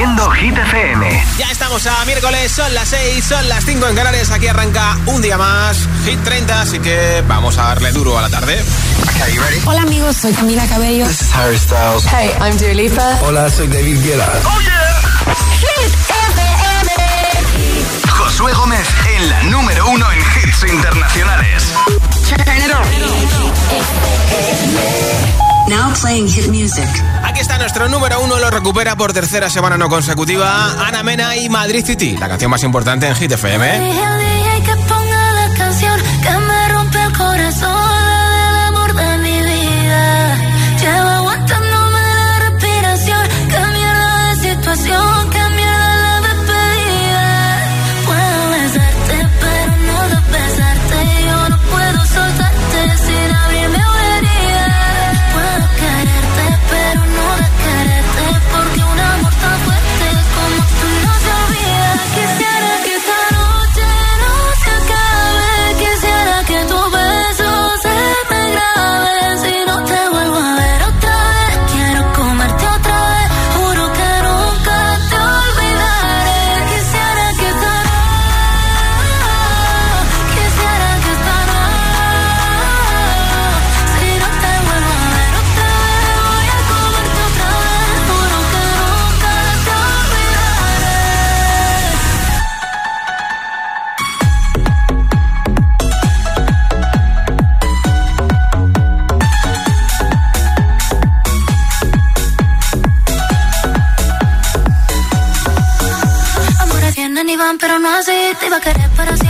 Haciendo Hit FM. Ya estamos a miércoles, son las 6, son las 5 en Canarias. Aquí arranca un día más, Hit 30, así que vamos a darle duro a la tarde. Okay, you ready? Hola amigos, soy Camila Cabello. This is Harry Styles. Hey, I'm Dua Lipa. Hola, soy David Guetta. Oh yeah. Hit FM. Josué Gómez en la número uno en hits internacionales. Now playing hit music. Aquí está nuestro número uno, lo recupera por tercera semana no consecutiva, Ana Mena y Madrid City, la canción más importante en Hit FM. Así. Te iba a querer para siempre,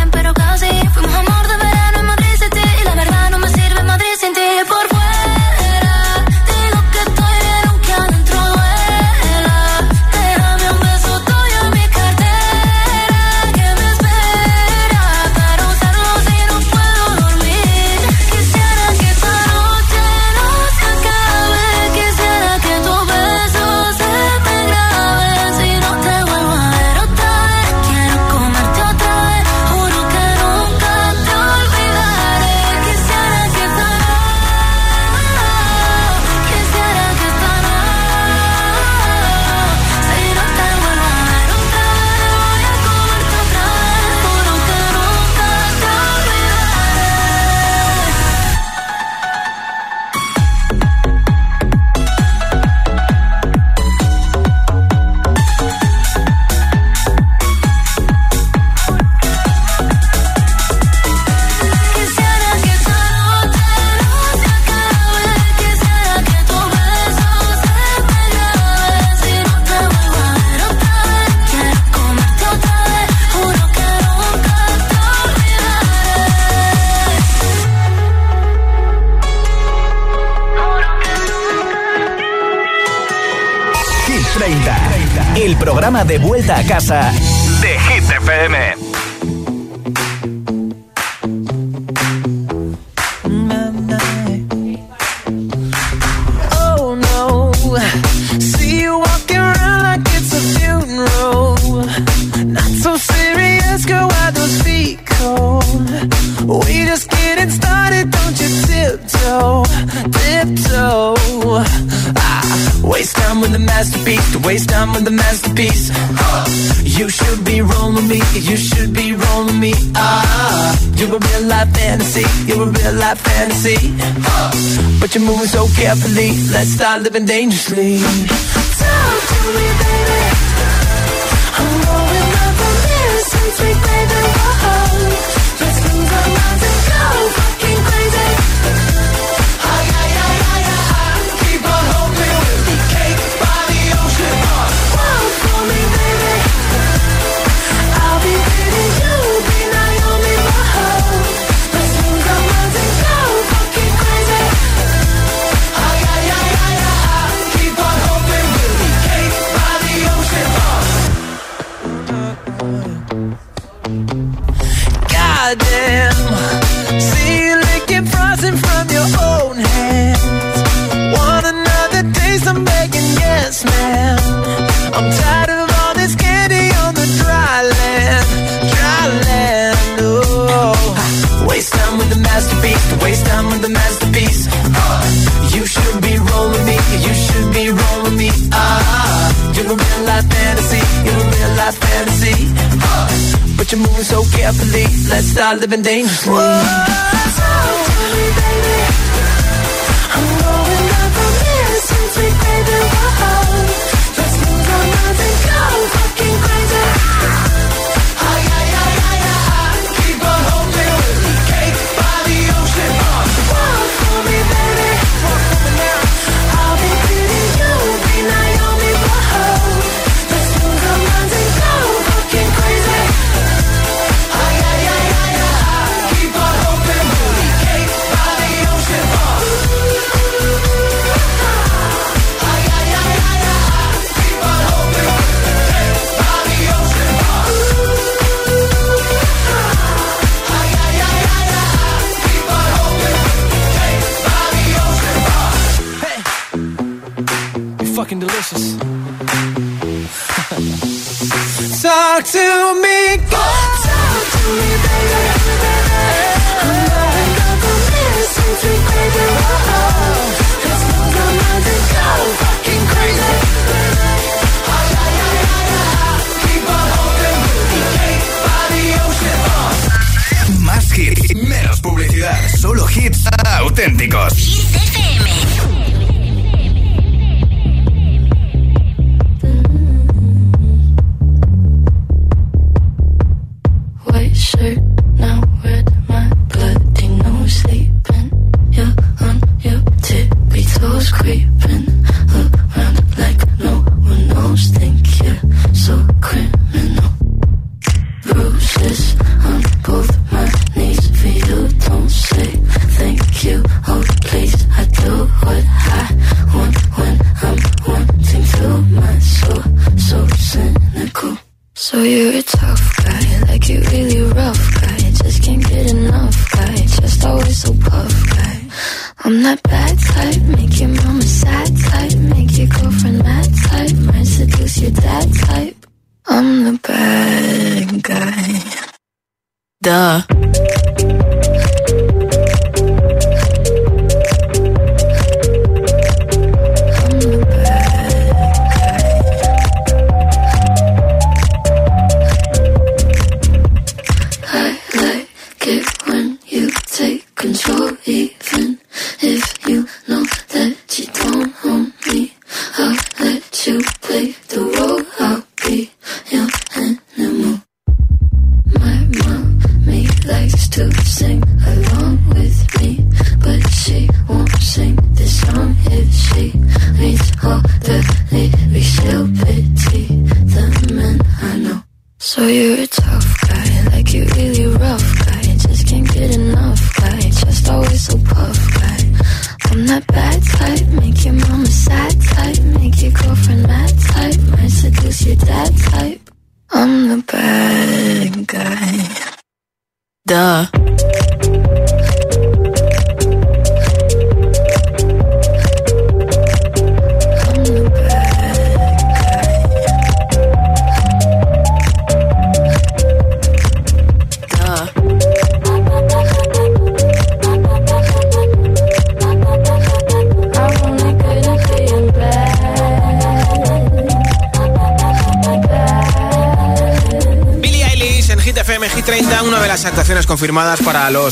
vuelta casa masterpiece. You should be rolling me, you should be rolling me. Ah, you're a real life fantasy, you're a real life fantasy. But you're moving so carefully, let's start living dangerously. Talk to me, baby. I'm going up on this since we. Let's lose our minds and go fantasy, in a real life fantasy. Uh, but you're moving so carefully, let's start living dangerously. Whoa, talk to me, baby. I'm going up from here, sweet baby. Whoa, auténticos.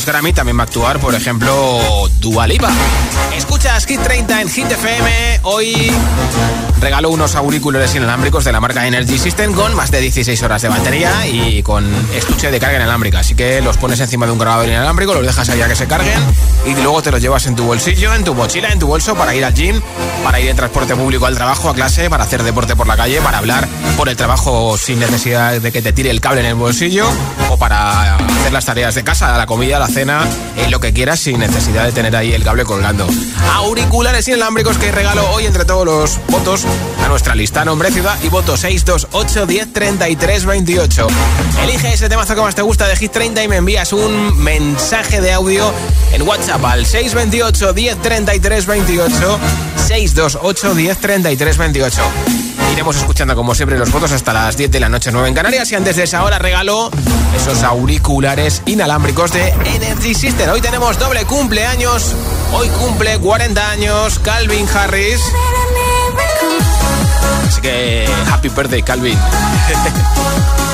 Grammy. También va a actuar, por ejemplo, Dua Lipa. Escuchas Hit 30 en Hit FM. Hoy regalo unos auriculares inalámbricos de la marca Energy System con más de 16 horas de batería y con estuche de carga inalámbrica. Así que los pones encima de un grabador inalámbrico, los dejas ahí a que se carguen y luego te los llevas en tu bolsillo, en tu mochila, en tu bolso para ir al gym, para ir en transporte público al trabajo, a clase, para hacer deporte por la calle, para hablar por el trabajo sin necesidad de que te tire el cable en el bolsillo o para hacer las tareas de casa, la comida, la cena, en lo que quieras sin necesidad de tener ahí el cable colgando. Auriculares inalámbricos que regalo hoy entre todos los votos a nuestra lista. Nombre, ciudad y voto 628 10 33 28. Elige ese temazo que más te gusta de Hit 30 y me envías un mensaje de audio en WhatsApp al 628 10 33 28. 628 10 33 28. Iremos escuchando como siempre los votos hasta las 10 de la noche 9 en Canarias y antes de esa hora regalo esos auriculares inalámbricos de Energy System. Hoy tenemos doble cumpleaños. Hoy cumple 40 años Calvin Harris. Así que happy birthday, Calvin.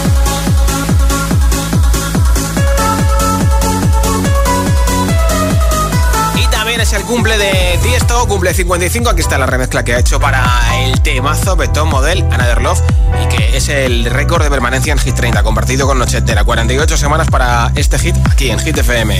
es el cumple de Tiesto, cumple 55. Aquí está la remezcla que ha hecho para el temazo Beton Model Another Love y que es el récord de permanencia en Hit 30, compartido con Noche 48 semanas para este hit aquí en Hit FM.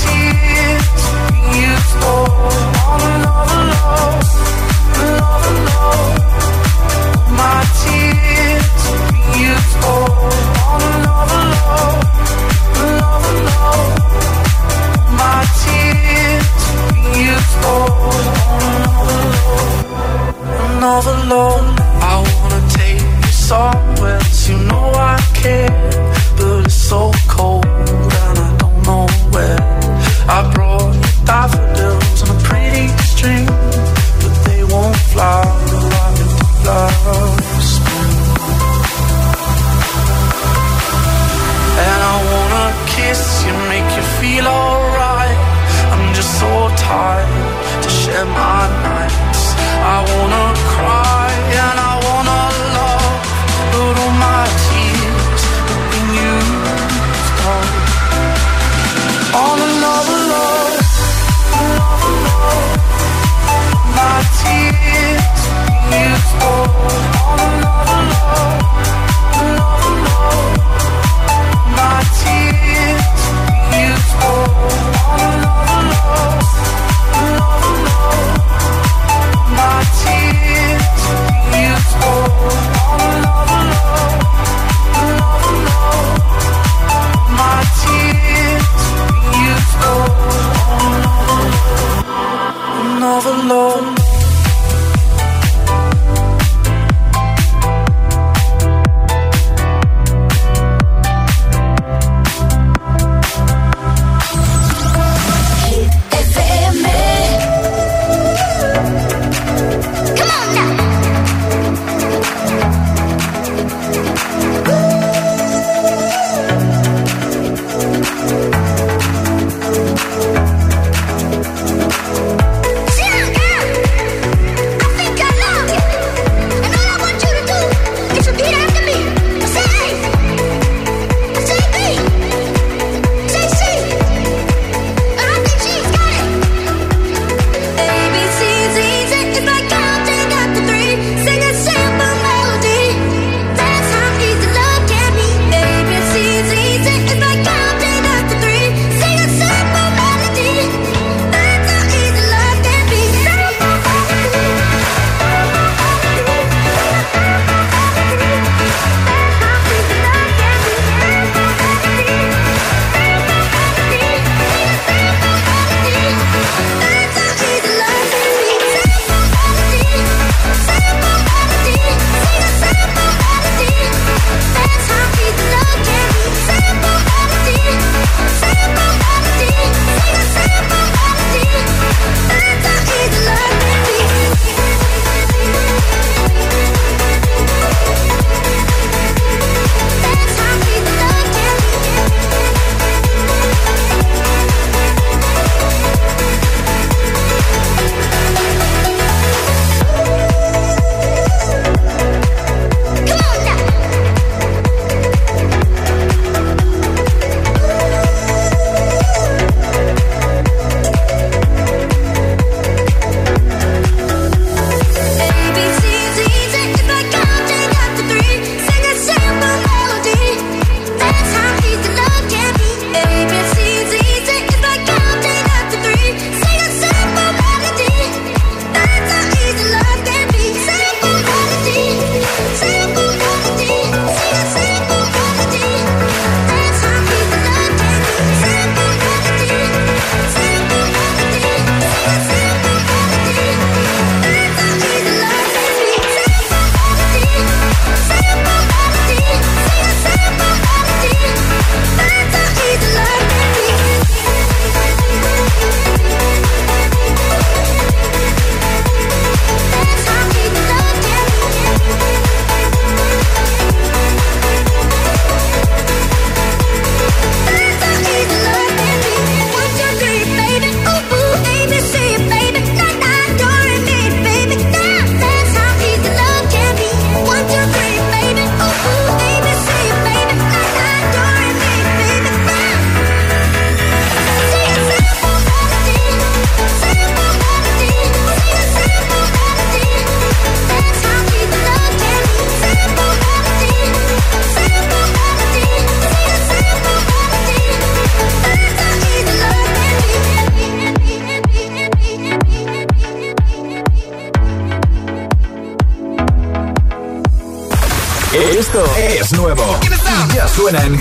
tears you stole on another love, another love.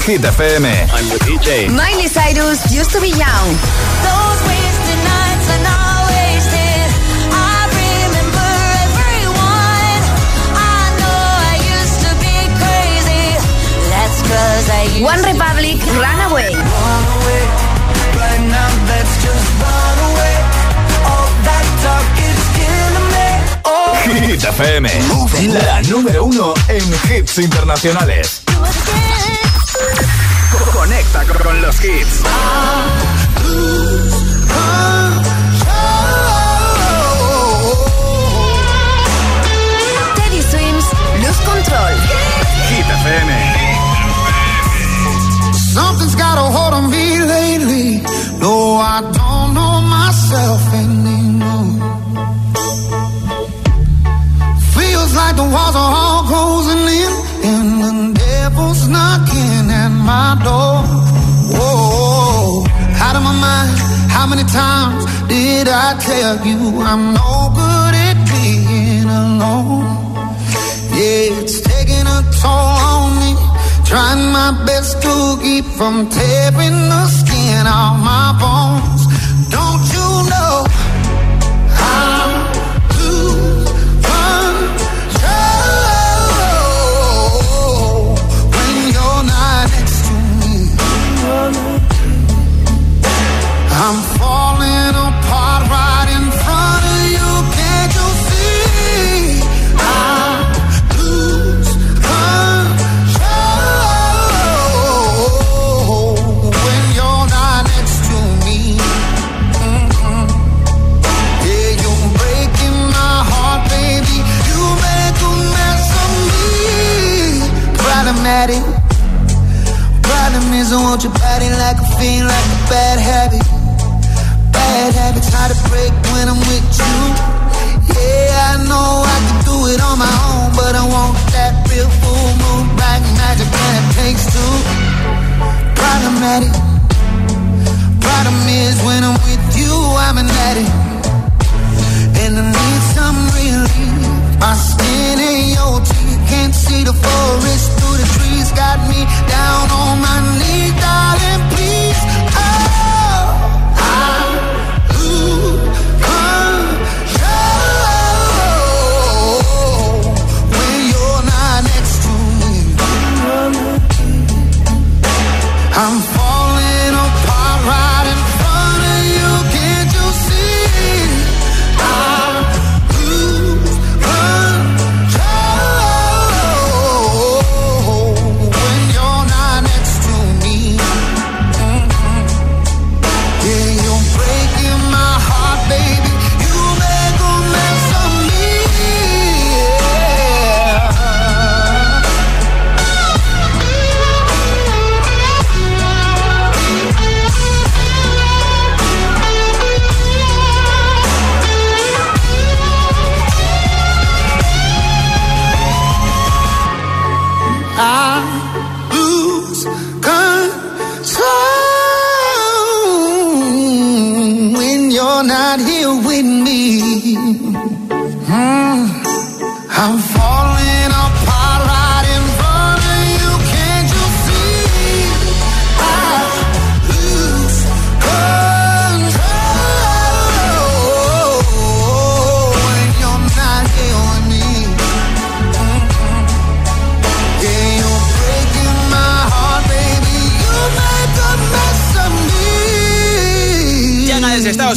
Hit FM. I'm the DJ. Miley Cyrus, Used to Be Young. Those wasted nights are not wasted. I remember everyone. I know I used to be crazy. That's cause I used One Republic, Runaway. Run away. Right now, let's just run away. All that talk is killing me. Oh. Hit FM. La número uno en hits internacionales. come take Got me down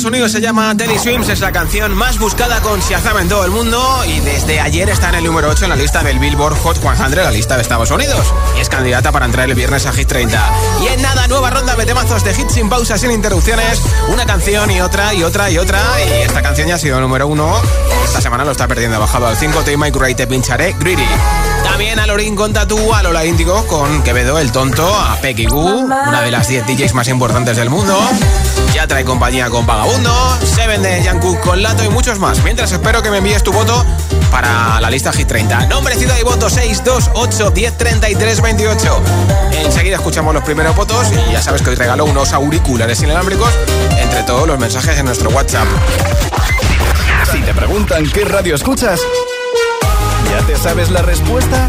Unidos, se llama Teddy Swims, es la canción más buscada con Shazam en todo el mundo y desde ayer está en el número 8 en la lista del Billboard Hot 100, la lista de Estados Unidos. Y es candidata para entrar el viernes a Hit 30. Y en nada, nueva ronda de temazos de hits sin pausas, sin interrupciones, una canción y otra y otra y otra. Y esta canción ya ha sido número 1. Esta semana lo está perdiendo, ha bajado al 5 Tema y te pincharé, Greedy. También a Lorin con Tatú, a Lola Índigo con Quevedo el Tonto, a Pecky Goo, una de las 10 DJs más importantes del mundo. Ya trae compañía con Vagabundo, Seven de Jungkook con Lato y muchos más. Mientras espero que me envíes tu voto para la lista Hit 30. Nombre, ciudad y voto 628 1033 28. Enseguida escuchamos los primeros votos y ya sabes que hoy regalo unos auriculares inalámbricos entre todos los mensajes en nuestro WhatsApp. Si te preguntan qué radio escuchas, ¿ya te sabes la respuesta?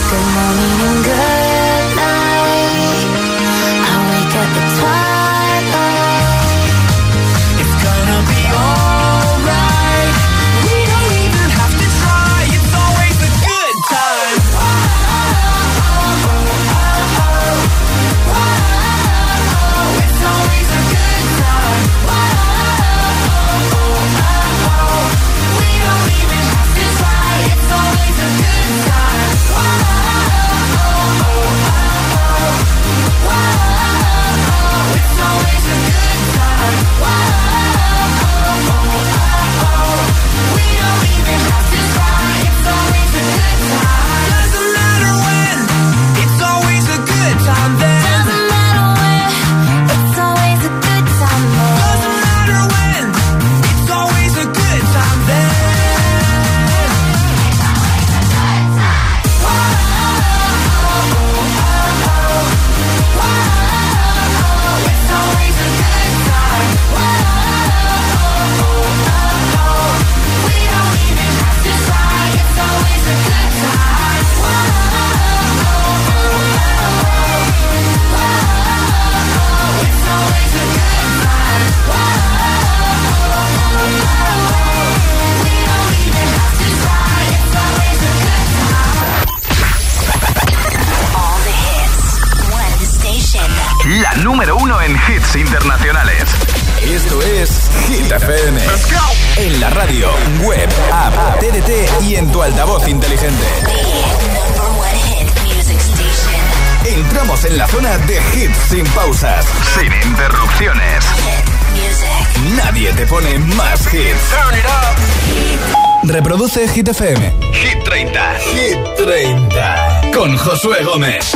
Good morning and good night. I wake up at twilight. Hit FM. Hit 30. Hit 30. Con Josué Gómez.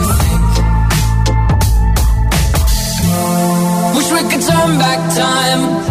turn back time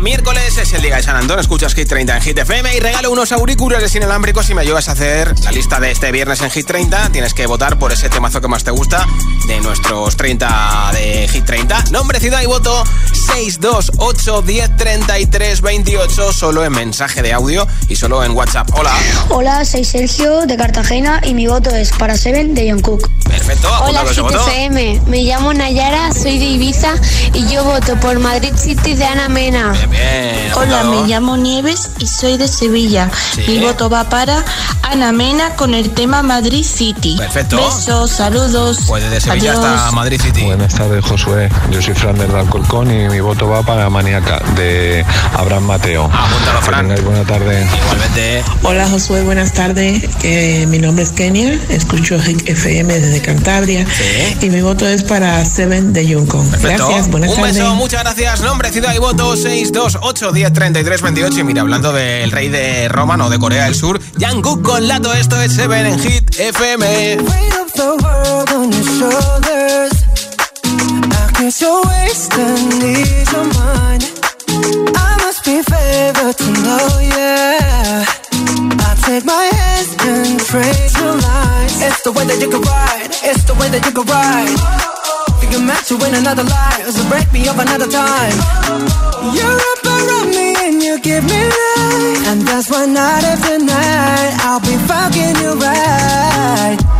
a miércoles, es el día de San Antón. Escuchas Hit 30 en Hit FM y regalo unos auriculares inalámbricos si me ayudas a hacer la lista de este viernes en Hit 30. Tienes que votar por ese temazo que más te gusta de nuestros 30 de Hit 30. Nombre, ciudad y voto 628 10 33 28. Solo en mensaje de audio y solo en WhatsApp. Hola. Hola, soy Sergio de Cartagena y mi voto es para Seven de John Cook. Perfecto. Hola, voto. FM. Me llamo Nayara, soy de Ibiza y yo voto por Madrid City de Ana Mena. Bien, bien. Hola, me llamo Nieves y soy de Sevilla. Sí. Mi voto va para Ana Mena con el tema Madrid City. Perfecto. Besos, saludos. Pues desde Sevilla Adiós. hasta Madrid City. Buenas tardes, Josué. Yo soy Fran del Alcolcón y mi voto va para Maniaca de Abraham Mateo. Apúntalo, Fran. tengáis buena tarde. Igualmente. Hola Josué, buenas tardes. Eh, mi nombre es Kenia, escucho FM desde Cantabria Sí. y mi voto es para Seven de. Perfecto. Gracias, buenas Un tardes. beso, muchas gracias. Nombre, ciudad y voto 628 10 33 28. Y mira, hablando del rey de Roma, no de Corea del Sur, Jungkook con Lato, esto es Seven en Hit FM. Weight of the world on your shoulders. I guess you're wasting these on mine. I must be favored to know, yeah. I take my hands and trace your lines. It's the way that you can ride. It's the way that you can ride. Think I'm meant to win another life, so break me up another time. You're around me and you give me life, and that's why night after night I'll be fucking you right.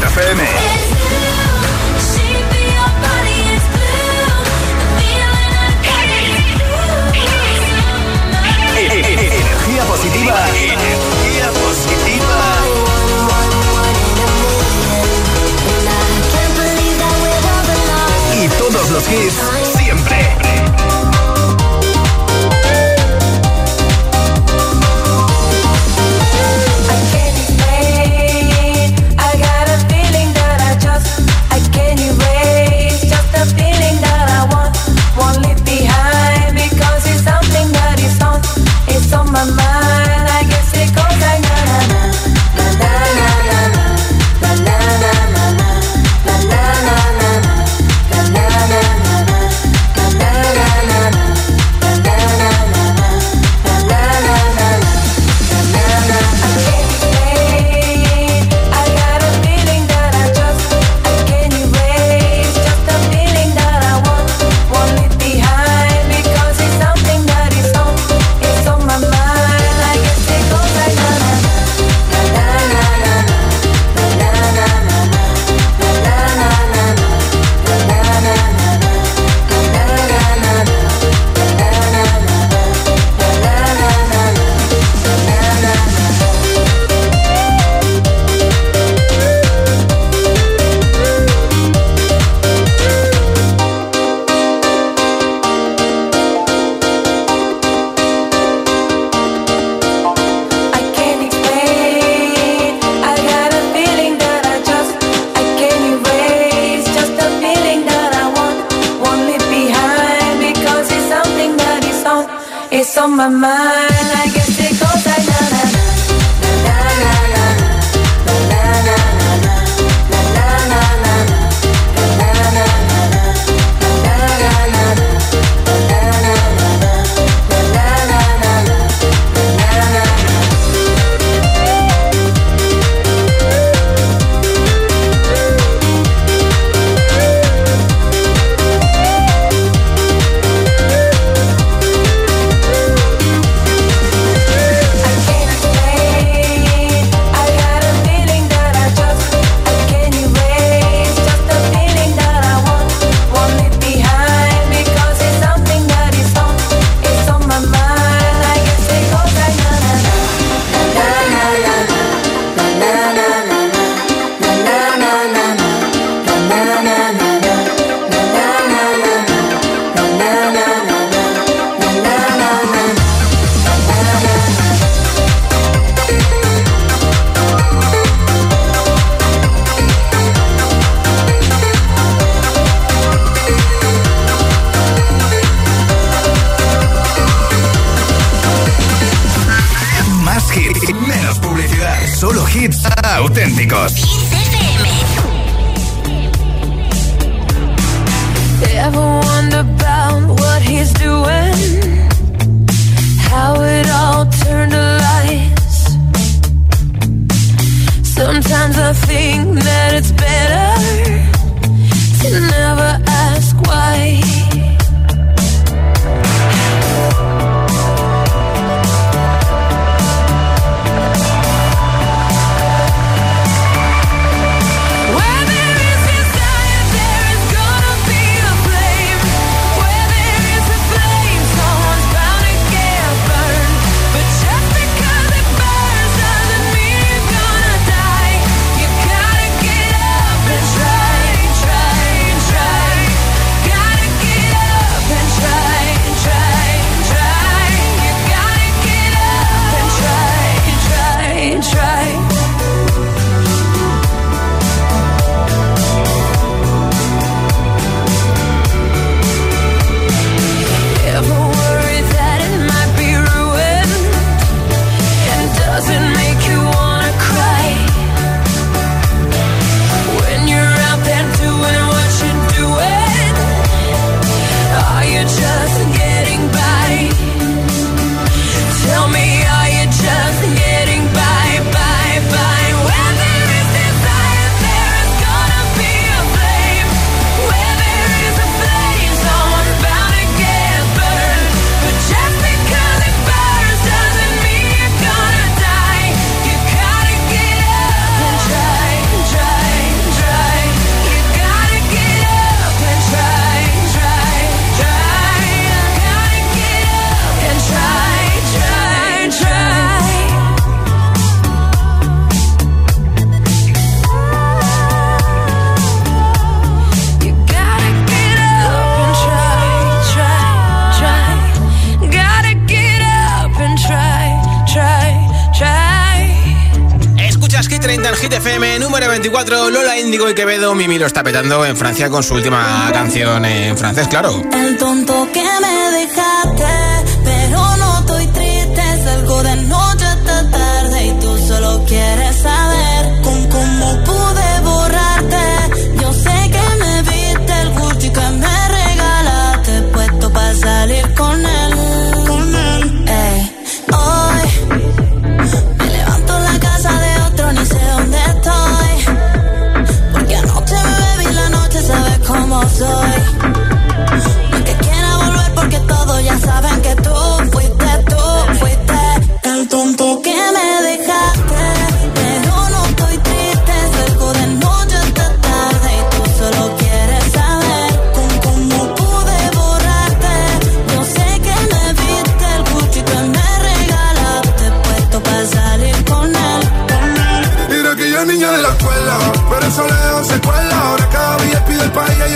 Hit, FM. Energía positiva. Energía positiva. Y todos los hits auténticos. Índigo y Quevedo, Mimi lo está petando en Francia con su última canción en francés, claro. El tonto que me dejaste.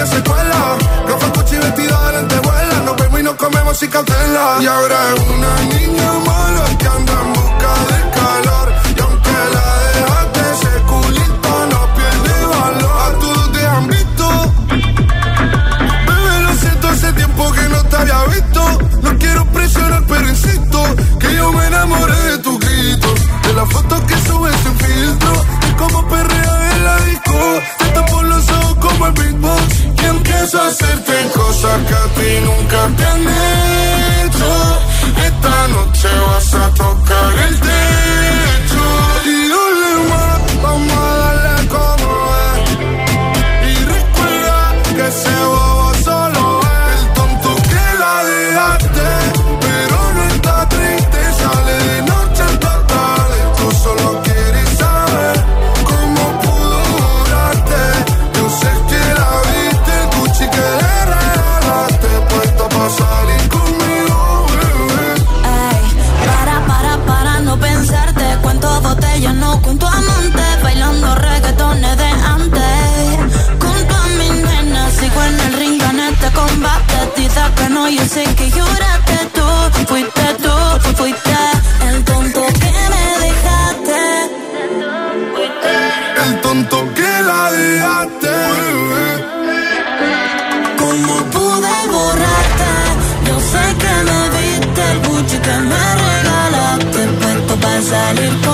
ella se cuela. Roja, cuchi, vestida de lentejuela. Nos vemos y nos comemos sin cautela. Y ahora es una niña mala que anda en busca de calor. Y aunque la dejaste, ese culito no pierde valor. A todos te han visto. Bebé, lo siento, hace tiempo que no te había visto. No quiero presionar, pero insisto. Que yo me enamoré de tus gritos. De las fotos que subes sin filtro. Y como perrea en la disco como el y empiezo a hacerte cosas que a ti nunca te han hecho. Esta noche vas a tocar el tema. dicen que lloraste tú, fuiste tú, fuiste el tonto que me dejaste. El tonto que la dejaste. Como pude borrarte? Yo sé que me viste el buche que me regalaste, puesto para salir con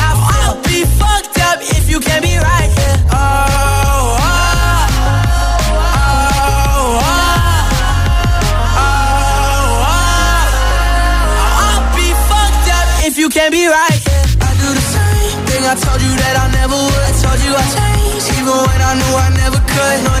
can't be right here. Oh, oh, oh, oh, oh, oh. I'll be fucked up if you can't be right here. I do the same thing I told you that I never would. I told you I changed, even when I knew I never could.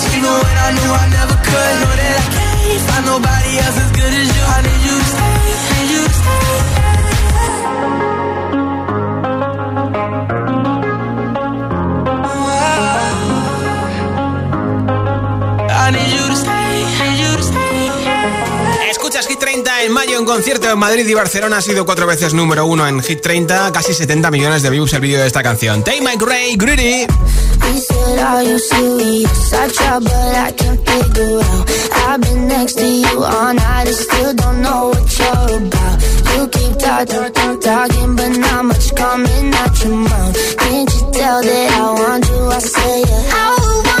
Escuchas Hit 30 en mayo en concierto en Madrid y Barcelona. Ha sido cuatro veces número uno en Hit 30. Casi 70 millones de views el vídeo de esta canción. Take My Gray, Greedy. He said, Are you serious? I try, but I can't figure out. I've been next to you all night and still don't know what you're about. You keep talking, talk, talking, but not much coming out your mouth. Can't you tell that I want you? I say, yeah. I want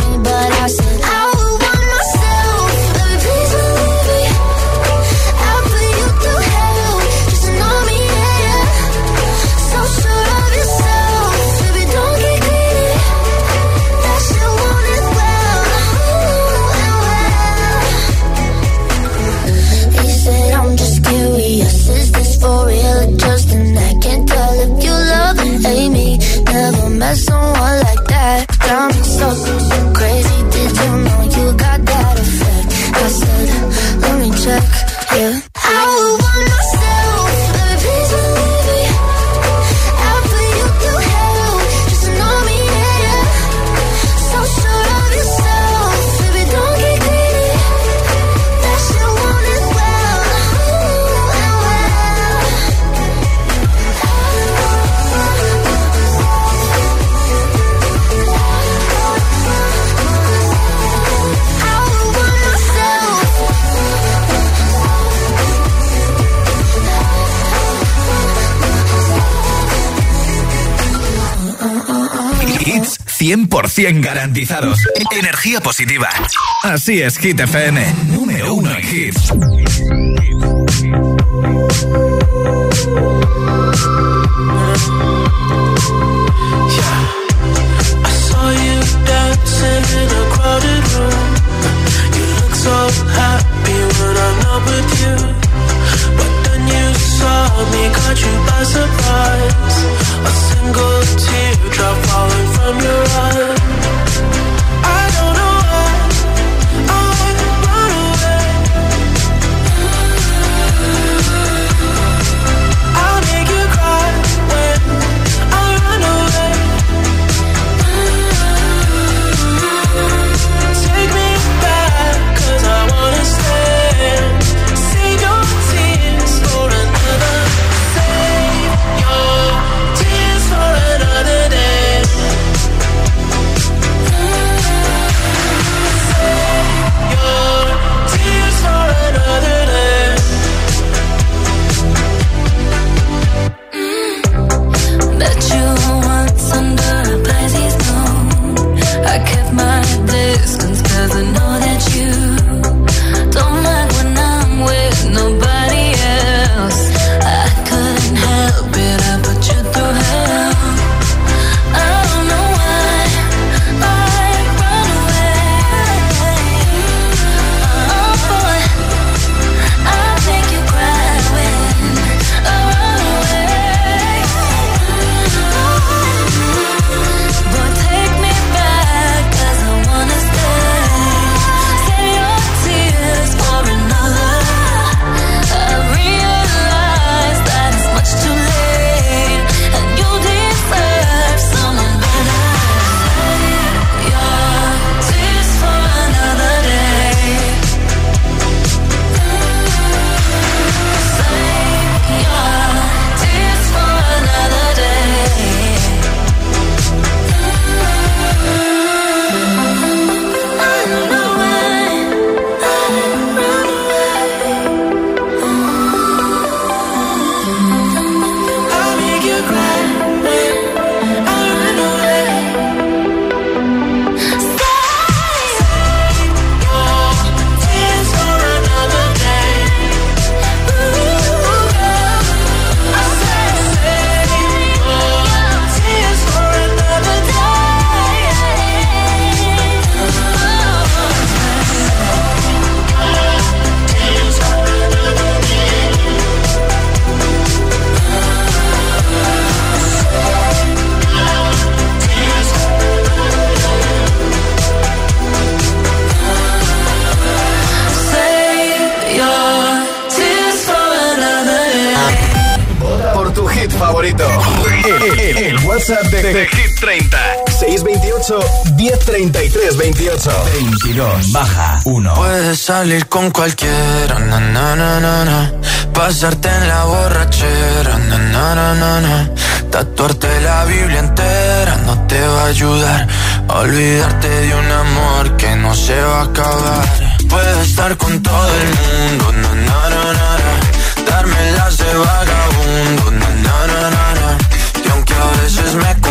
100% garantizados. Energía positiva. Así es, Hit FM. Número uno en hits. Me, caught you by surprise. A single teardrop falling from your eye. 628 1033 28. 22. Baja 1. Puedes salir con cualquiera, na, na, na, na, na. pasarte en la borrachera, na, na, na, na, na. tatuarte la Biblia entera no te va a ayudar a olvidarte de un amor que no se va a acabar. Puedes estar con todo el mundo, na, na, na, na, na. darme las de vagabundo, na, na, na, na, na. y aunque a veces me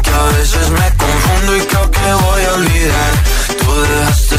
aunque a veces me confundo y creo que voy a olvidar, tú dejaste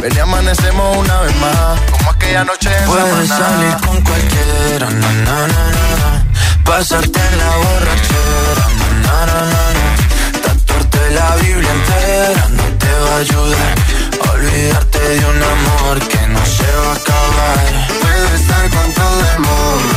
Ven y amanecemos una vez más, como aquella noche en Puedes Samaná. salir con cualquiera, na, na, na, na, pasarte en la borrachera, na, na, na, na, tatuarte la Biblia entera no te va a ayudar. Olvidarte de un amor que no se va a acabar. Puedes estar con todo el mundo,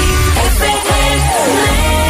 FM.